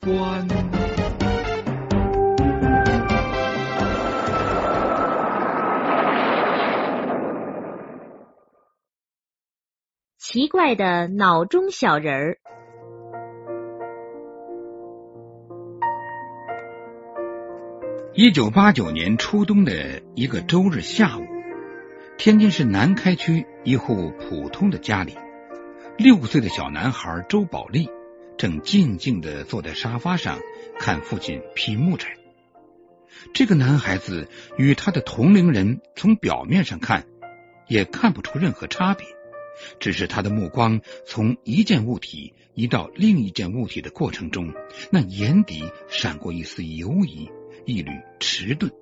关。奇怪的脑中小人儿。一九八九年初冬的一个周日下午，天津市南开区一户普通的家里，六岁的小男孩周宝利正静静的坐在沙发上看父亲劈木柴。这个男孩子与他的同龄人从表面上看也看不出任何差别。只是他的目光从一件物体移到另一件物体的过程中，那眼底闪过一丝犹疑，一缕迟钝，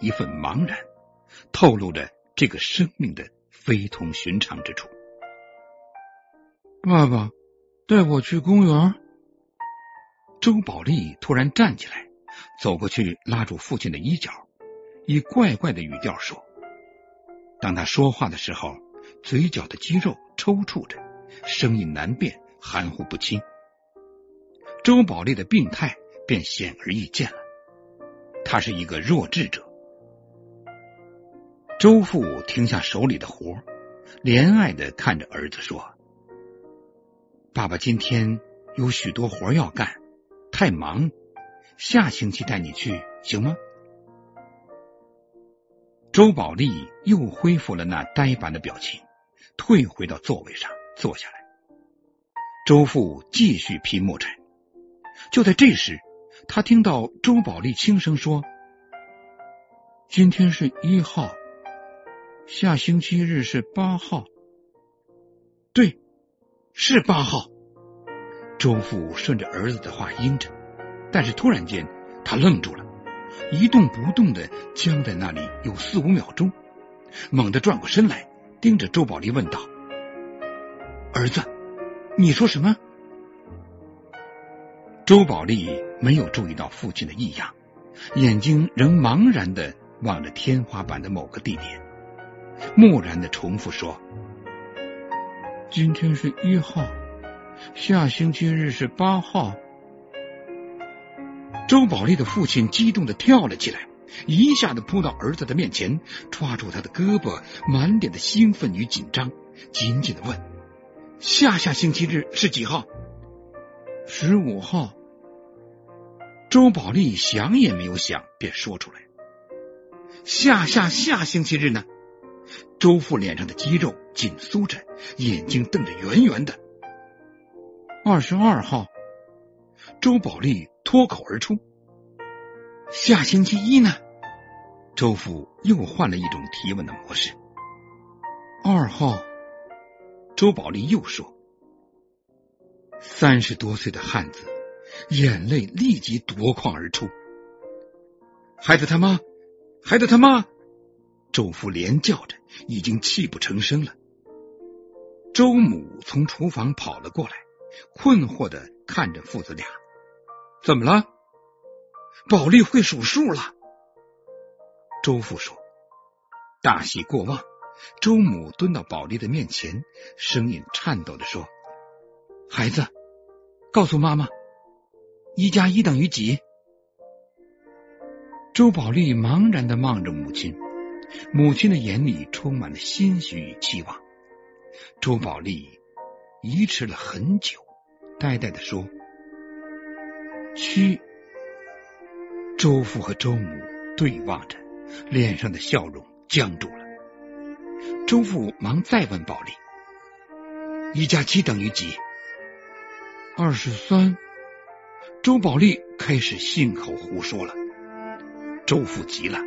一份茫然，透露着这个生命的非同寻常之处。爸爸，带我去公园。周宝利突然站起来，走过去拉住父亲的衣角，以怪怪的语调说：“当他说话的时候。”嘴角的肌肉抽搐着，声音难辨，含糊不清。周宝利的病态便显而易见了，他是一个弱智者。周父停下手里的活，怜爱的看着儿子说：“爸爸今天有许多活要干，太忙，下星期带你去，行吗？”周宝利又恢复了那呆板的表情。退回到座位上坐下来，周父继续劈木柴。就在这时，他听到周宝利轻声说：“今天是一号，下星期日是八号。”是八号。周父顺着儿子的话应着，但是突然间他愣住了，一动不动的僵在那里有四五秒钟，猛地转过身来。盯着周宝利问道：“儿子，你说什么？”周宝利没有注意到父亲的异样，眼睛仍茫然的望着天花板的某个地点，漠然的重复说：“今天是一号，下星期日是八号。”周宝利的父亲激动的跳了起来。一下子扑到儿子的面前，抓住他的胳膊，满脸的兴奋与紧张，紧紧的问：“下下星期日是几号？”“十五号。”周宝利想也没有想，便说出来：“下下下星期日呢？”周父脸上的肌肉紧缩着，眼睛瞪得圆圆的。“二十二号。”周宝利脱口而出。下星期一呢？周父又换了一种提问的模式。二号，周宝利又说。三十多岁的汉子，眼泪立即夺眶而出。孩子他妈，孩子他妈！周父连叫着，已经泣不成声了。周母从厨房跑了过来，困惑的看着父子俩，怎么了？宝利会数数了，周父说。大喜过望，周母蹲到宝利的面前，声音颤抖的说：“孩子，告诉妈妈，一加一等于几？”周宝利茫然的望着母亲，母亲的眼里充满了欣喜与期望。周宝利疑迟了很久，呆呆的说：“七。”周父和周母对望着，脸上的笑容僵住了。周父忙再问宝利：“一加七等于几？”二十三。周宝利开始信口胡说了。周父急了：“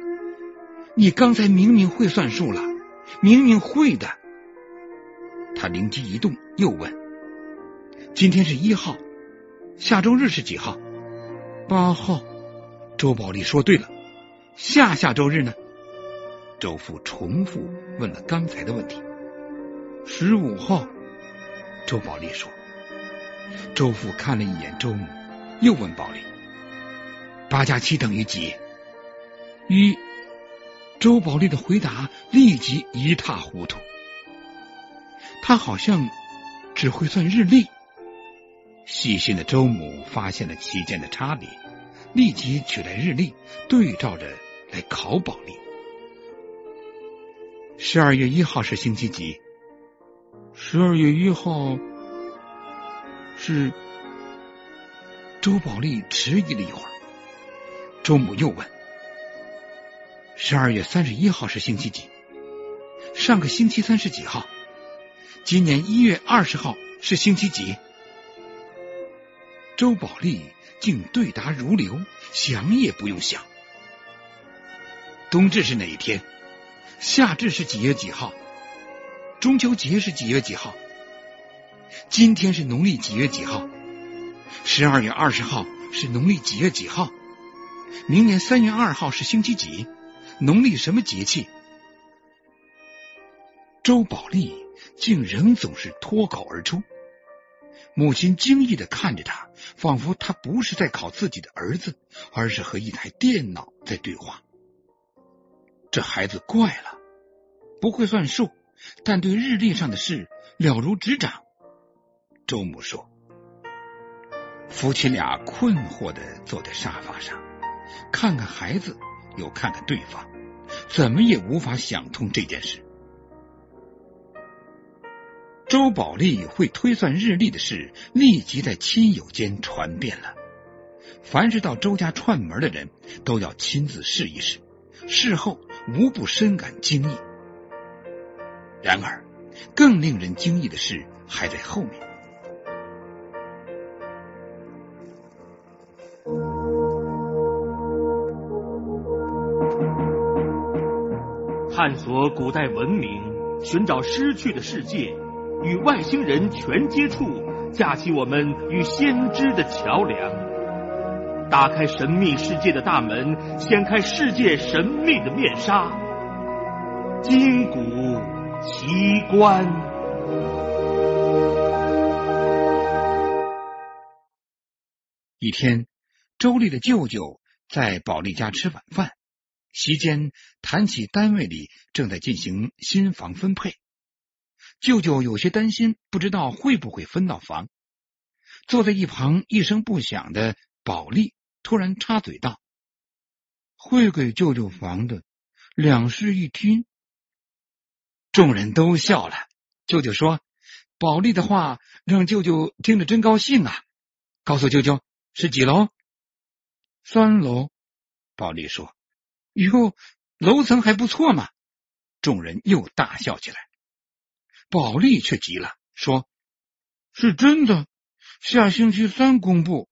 你刚才明明会算数了，明明会的。”他灵机一动，又问：“今天是一号，下周日是几号？”八号。周宝利说：“对了，下下周日呢？”周父重复问了刚才的问题。十五号，周宝利说。周父看了一眼周母，又问宝利：“八加七等于几？”一。周宝利的回答立即一塌糊涂。他好像只会算日历，细心的周母发现了其间的差别，立即取来日历，对照着来考宝丽。十二月一号是星期几？十二月一号是。周宝丽迟疑了一会儿，周母又问：“十二月三十一号是星期几？上个星期三是几号？今年一月二十号是星期几？”周宝莉竟对答如流，想也不用想。冬至是哪一天？夏至是几月几号？中秋节是几月几号？今天是农历几月几号？十二月二十号是农历几月几号？明年三月二号是星期几？农历什么节气？周宝莉竟仍总是脱口而出。母亲惊异的看着他，仿佛他不是在考自己的儿子，而是和一台电脑在对话。这孩子怪了，不会算数，但对日历上的事了如指掌。周母说。夫妻俩困惑的坐在沙发上，看看孩子，又看看对方，怎么也无法想通这件事。周宝莉会推算日历的事，立即在亲友间传遍了。凡是到周家串门的人，都要亲自试一试，事后无不深感惊异。然而，更令人惊异的事还在后面。探索古代文明，寻找失去的世界，与外星人全接触，架起我们与先知的桥梁，打开神秘世界的大门，掀开世界神秘的面纱，金古奇观。一天，周丽的舅舅在保利家吃晚饭。席间谈起单位里正在进行新房分配，舅舅有些担心，不知道会不会分到房。坐在一旁一声不响的保利突然插嘴道：“会给舅舅房的。”两室一厅。众人都笑了。舅舅说：“保利的话让舅舅听着真高兴啊！”告诉舅舅是几楼？三楼。保利说。哟，楼层还不错嘛！众人又大笑起来。保利却急了，说：“是真的，下星期三公布。”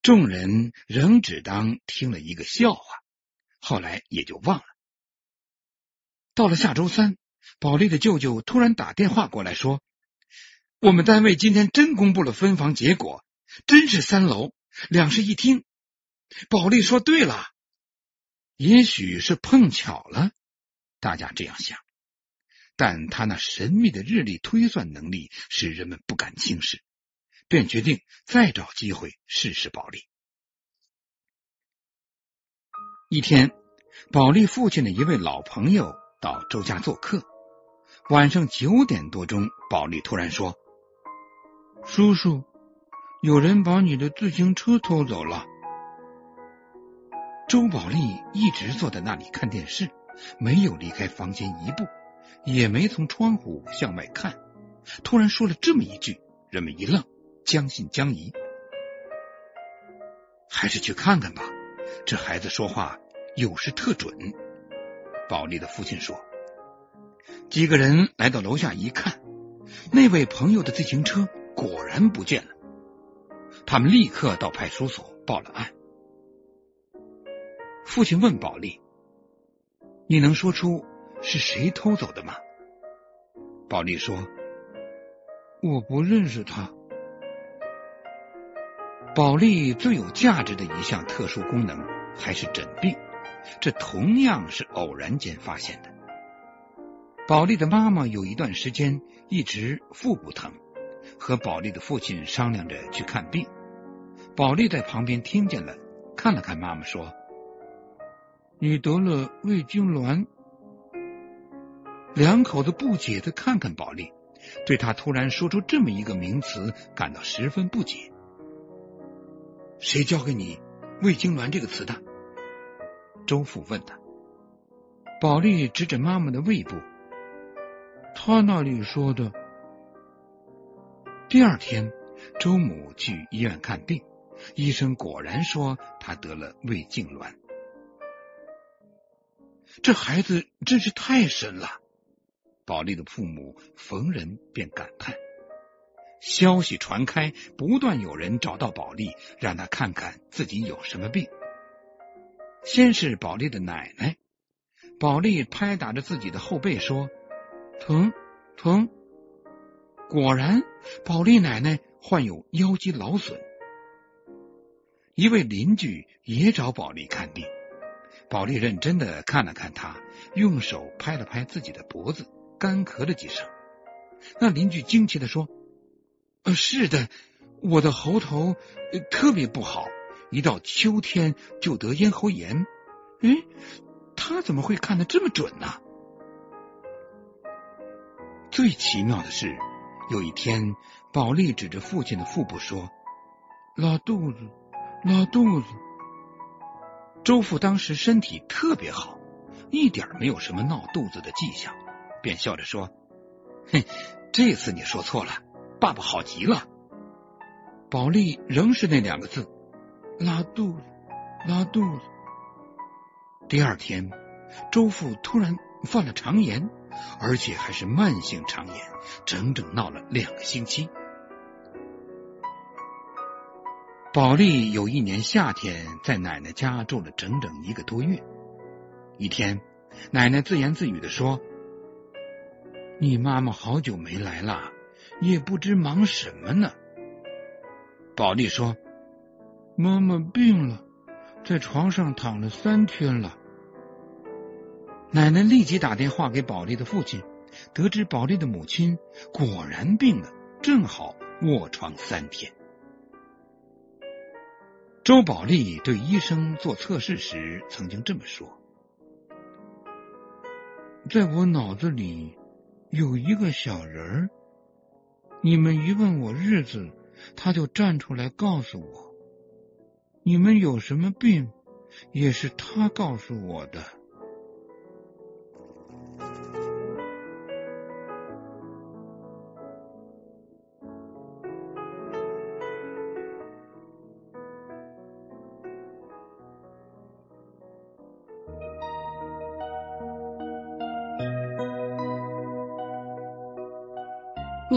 众人仍只当听了一个笑话，后来也就忘了。到了下周三，保利的舅舅突然打电话过来，说：“我们单位今天真公布了分房结果，真是三楼两室一厅。”保利说：“对了。”也许是碰巧了，大家这样想。但他那神秘的日历推算能力使人们不敢轻视，便决定再找机会试试保利。一天，保利父亲的一位老朋友到周家做客，晚上九点多钟，保利突然说：“叔叔，有人把你的自行车偷走了。”周宝莉一直坐在那里看电视，没有离开房间一步，也没从窗户向外看。突然说了这么一句，人们一愣，将信将疑。还是去看看吧，这孩子说话有时特准。宝莉的父亲说。几个人来到楼下一看，那位朋友的自行车果然不见了。他们立刻到派出所报了案。父亲问宝莉：“你能说出是谁偷走的吗？”宝莉说：“我不认识他。”宝莉最有价值的一项特殊功能还是诊病，这同样是偶然间发现的。宝莉的妈妈有一段时间一直腹部疼，和宝莉的父亲商量着去看病。宝莉在旁边听见了，看了看妈妈说。你得了胃痉挛，两口子不解的看看宝莉，对他突然说出这么一个名词感到十分不解。谁教给你“胃痉挛”这个词的？周父问他。宝莉指着妈妈的胃部，他那里说的。第二天，周母去医院看病，医生果然说他得了胃痉挛。这孩子真是太神了！宝莉的父母逢人便感叹。消息传开，不断有人找到宝莉，让他看看自己有什么病。先是宝莉的奶奶。宝莉拍打着自己的后背说：“疼，疼。”果然，宝莉奶奶患有腰肌劳损。一位邻居也找宝莉看病，宝莉认真的看了看他，用手拍了拍自己的脖子，干咳了几声。那邻居惊奇的说：“呃，是的，我的喉头特别不好，一到秋天就得咽喉炎。”哎。他怎么会看得这么准呢？最奇妙的是，有一天，宝莉指着父亲的腹部说：“拉肚子，拉肚子。”周父当时身体特别好，一点没有什么闹肚子的迹象，便笑着说：“嘿，这次你说错了，爸爸好极了。”宝莉仍是那两个字：“拉肚子，拉肚子。”第二天，周父突然犯了肠炎，而且还是慢性肠炎，整整闹了两个星期。宝莉有一年夏天在奶奶家住了整整一个多月。一天，奶奶自言自语的说：“你妈妈好久没来了，也不知忙什么呢。”宝莉说：“妈妈病了。”在床上躺了三天了。奶奶立即打电话给宝莉的父亲，得知宝莉的母亲果然病了，正好卧床三天。周宝利对医生做测试时曾经这么说：“在我脑子里有一个小人儿，你们一问我日子，他就站出来告诉我。”你们有什么病，也是他告诉我的。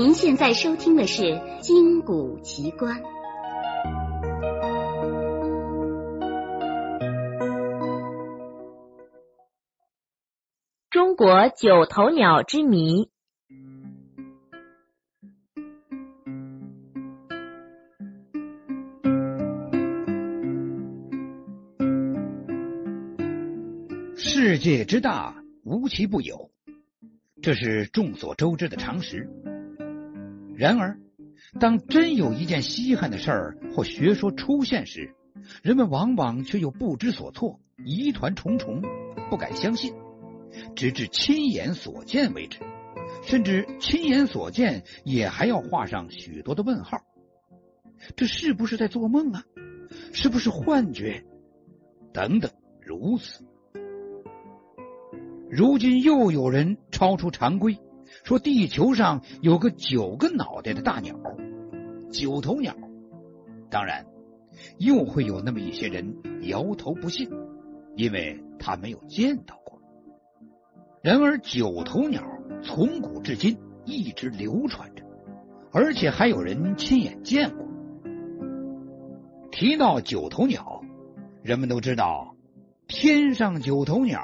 您现在收听的是《金谷奇观》。中国九头鸟之谜。世界之大，无奇不有，这是众所周知的常识。然而，当真有一件稀罕的事儿或学说出现时，人们往往却又不知所措，疑团重重，不敢相信。直至亲眼所见为止，甚至亲眼所见也还要画上许多的问号。这是不是在做梦啊？是不是幻觉？等等，如此。如今又有人超出常规，说地球上有个九个脑袋的大鸟——九头鸟。当然，又会有那么一些人摇头不信，因为他没有见到过。然而，九头鸟从古至今一直流传着，而且还有人亲眼见过。提到九头鸟，人们都知道“天上九头鸟，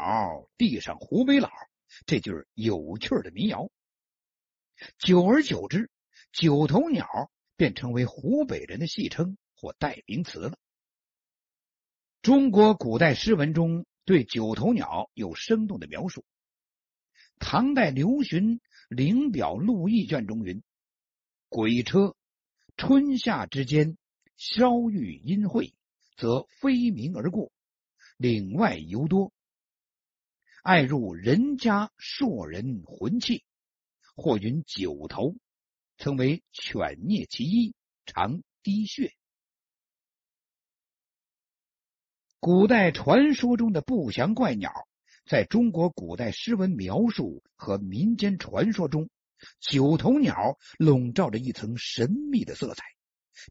地上湖北佬”，这就是有趣的民谣。久而久之，九头鸟便成为湖北人的戏称或代名词了。中国古代诗文中对九头鸟有生动的描述。唐代刘询《灵表录异卷》中云：“鬼车春夏之间，稍遇阴晦，则飞鸣而过，岭外尤多。爱入人家，烁人魂气，或云九头，称为犬啮其一，常滴血。古代传说中的不祥怪鸟，在中国古代诗文描述和民间传说中，九头鸟笼罩着一层神秘的色彩，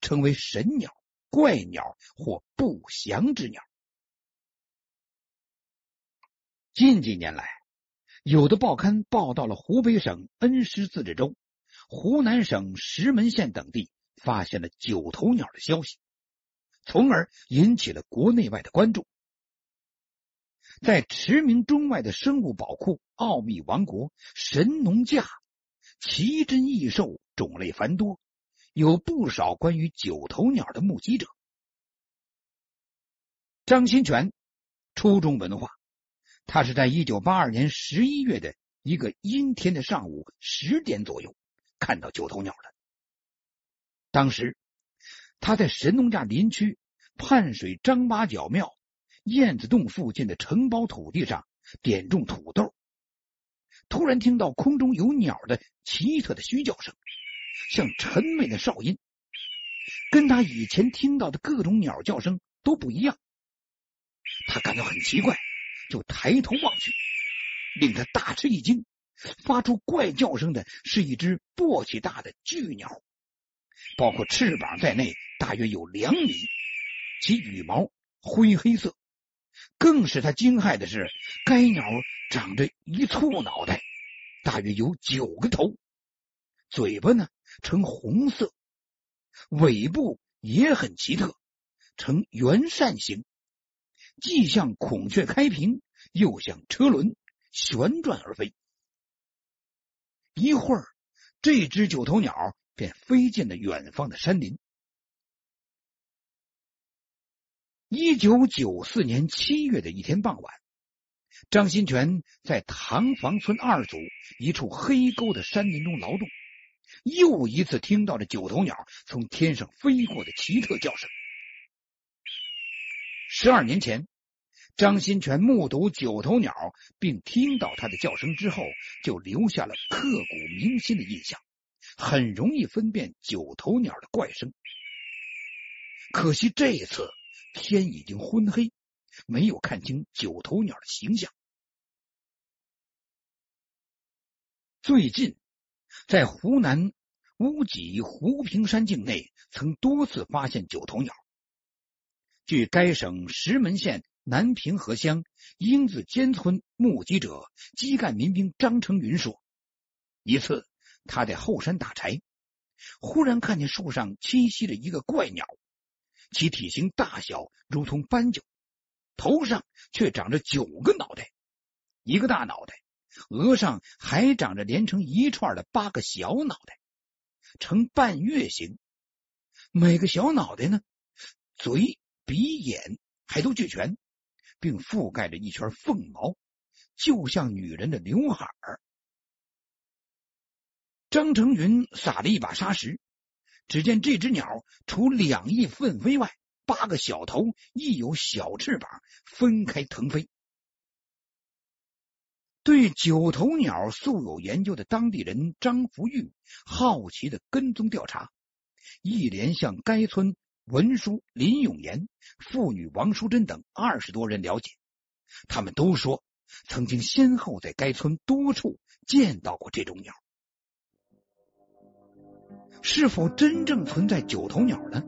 称为神鸟、怪鸟或不祥之鸟。近几年来，有的报刊报道了湖北省恩施自治州、湖南省石门县等地发现了九头鸟的消息。从而引起了国内外的关注。在驰名中外的生物宝库——奥秘王国神农架，奇珍异兽种类繁多，有不少关于九头鸟的目击者。张新全，初中文化，他是在一九八二年十一月的一个阴天的上午十点左右看到九头鸟的。当时。他在神农架林区畔水张八角庙燕子洞附近的承包土地上点种土豆，突然听到空中有鸟的奇特的嘘叫声，像沉闷的哨音，跟他以前听到的各种鸟叫声都不一样。他感到很奇怪，就抬头望去，令他大吃一惊，发出怪叫声的是一只簸箕大的巨鸟。包括翅膀在内，大约有两米，其羽毛灰黑色。更使他惊骇的是，该鸟长着一簇脑袋，大约有九个头，嘴巴呢呈红色，尾部也很奇特，呈圆扇形，既像孔雀开屏，又像车轮旋转而飞。一会儿，这只九头鸟。便飞进了远方的山林。一九九四年七月的一天傍晚，张新全在塘房村二组一处黑沟的山林中劳动，又一次听到了九头鸟从天上飞过的奇特叫声。十二年前，张新全目睹九头鸟并听到它的叫声之后，就留下了刻骨铭心的印象。很容易分辨九头鸟的怪声，可惜这一次天已经昏黑，没有看清九头鸟的形象。最近，在湖南乌脊湖平山境内，曾多次发现九头鸟。据该省石门县南平河乡英子尖村目击者基干民兵张成云说，一次。他在后山打柴，忽然看见树上栖息着一个怪鸟，其体型大小如同斑鸠，头上却长着九个脑袋，一个大脑袋，额上还长着连成一串的八个小脑袋，呈半月形。每个小脑袋呢，嘴、鼻、眼还都俱全，并覆盖着一圈凤毛，就像女人的刘海儿。张成云撒了一把沙石，只见这只鸟除两翼奋飞外，八个小头亦有小翅膀分开腾飞。对九头鸟素有研究的当地人张福玉好奇的跟踪调查，一连向该村文书林永言、妇女王淑珍等二十多人了解，他们都说曾经先后在该村多处见到过这种鸟。是否真正存在九头鸟呢？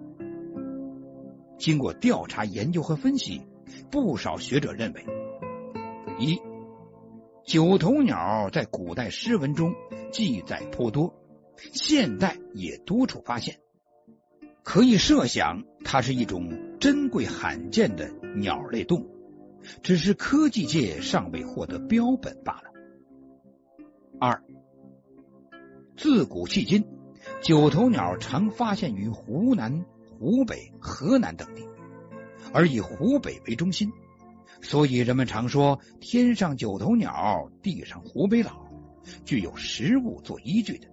经过调查研究和分析，不少学者认为：一、九头鸟在古代诗文中记载颇多，现代也多处发现，可以设想它是一种珍贵罕见的鸟类动物，只是科技界尚未获得标本罢了。二、自古迄今。九头鸟常发现于湖南、湖北、河南等地，而以湖北为中心，所以人们常说“天上九头鸟，地上湖北佬”，具有实物做依据的，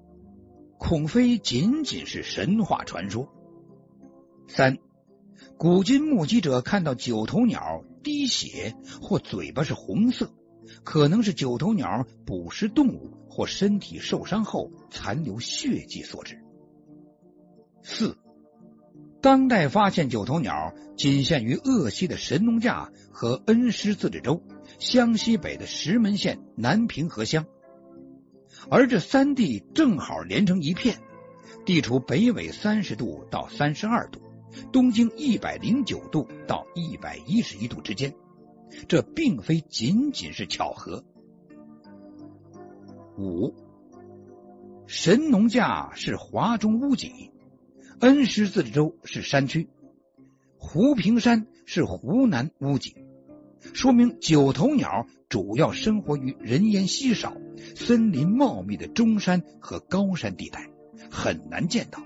恐非仅仅是神话传说。三，古今目击者看到九头鸟滴血或嘴巴是红色，可能是九头鸟捕食动物或身体受伤后残留血迹所致。四，当代发现九头鸟仅限于鄂西的神农架和恩施自治州湘西北的石门县南平河乡，而这三地正好连成一片，地处北纬三十度到三十二度，东经一百零九度到一百一十一度之间。这并非仅仅是巧合。五，神农架是华中屋脊，恩施自治州是山区，湖平山是湖南屋脊，说明九头鸟主要生活于人烟稀少、森林茂密的中山和高山地带，很难见到，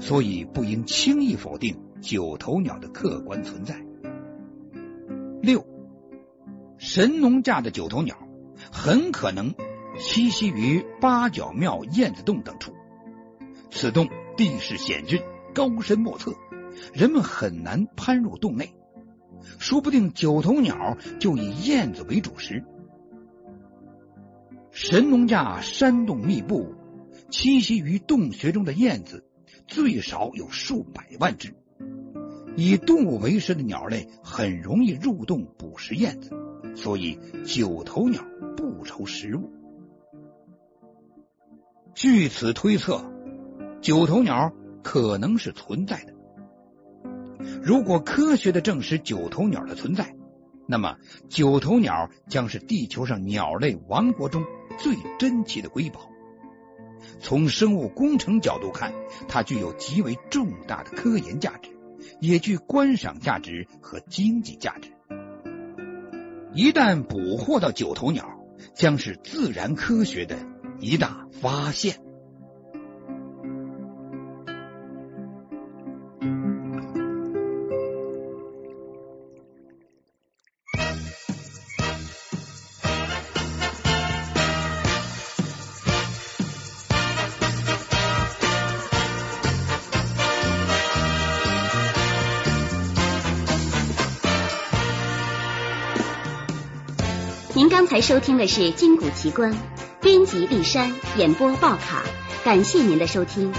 所以不应轻易否定九头鸟的客观存在。六。神农架的九头鸟很可能栖息于八角庙燕子洞等处，此洞地势险峻，高深莫测，人们很难攀入洞内，说不定九头鸟就以燕子为主食。神农架山洞密布，栖息于洞穴中的燕子最少有数百万只，以动物为食的鸟类很容易入洞捕食燕子。所以，九头鸟不愁食物。据此推测，九头鸟可能是存在的。如果科学的证实九头鸟的存在，那么九头鸟将是地球上鸟类王国中最珍奇的瑰宝。从生物工程角度看，它具有极为重大的科研价值，也具观赏价值和经济价值。一旦捕获到九头鸟，将是自然科学的一大发现。您刚才收听的是《金谷奇观》，编辑丽珊，演播报卡，感谢您的收听。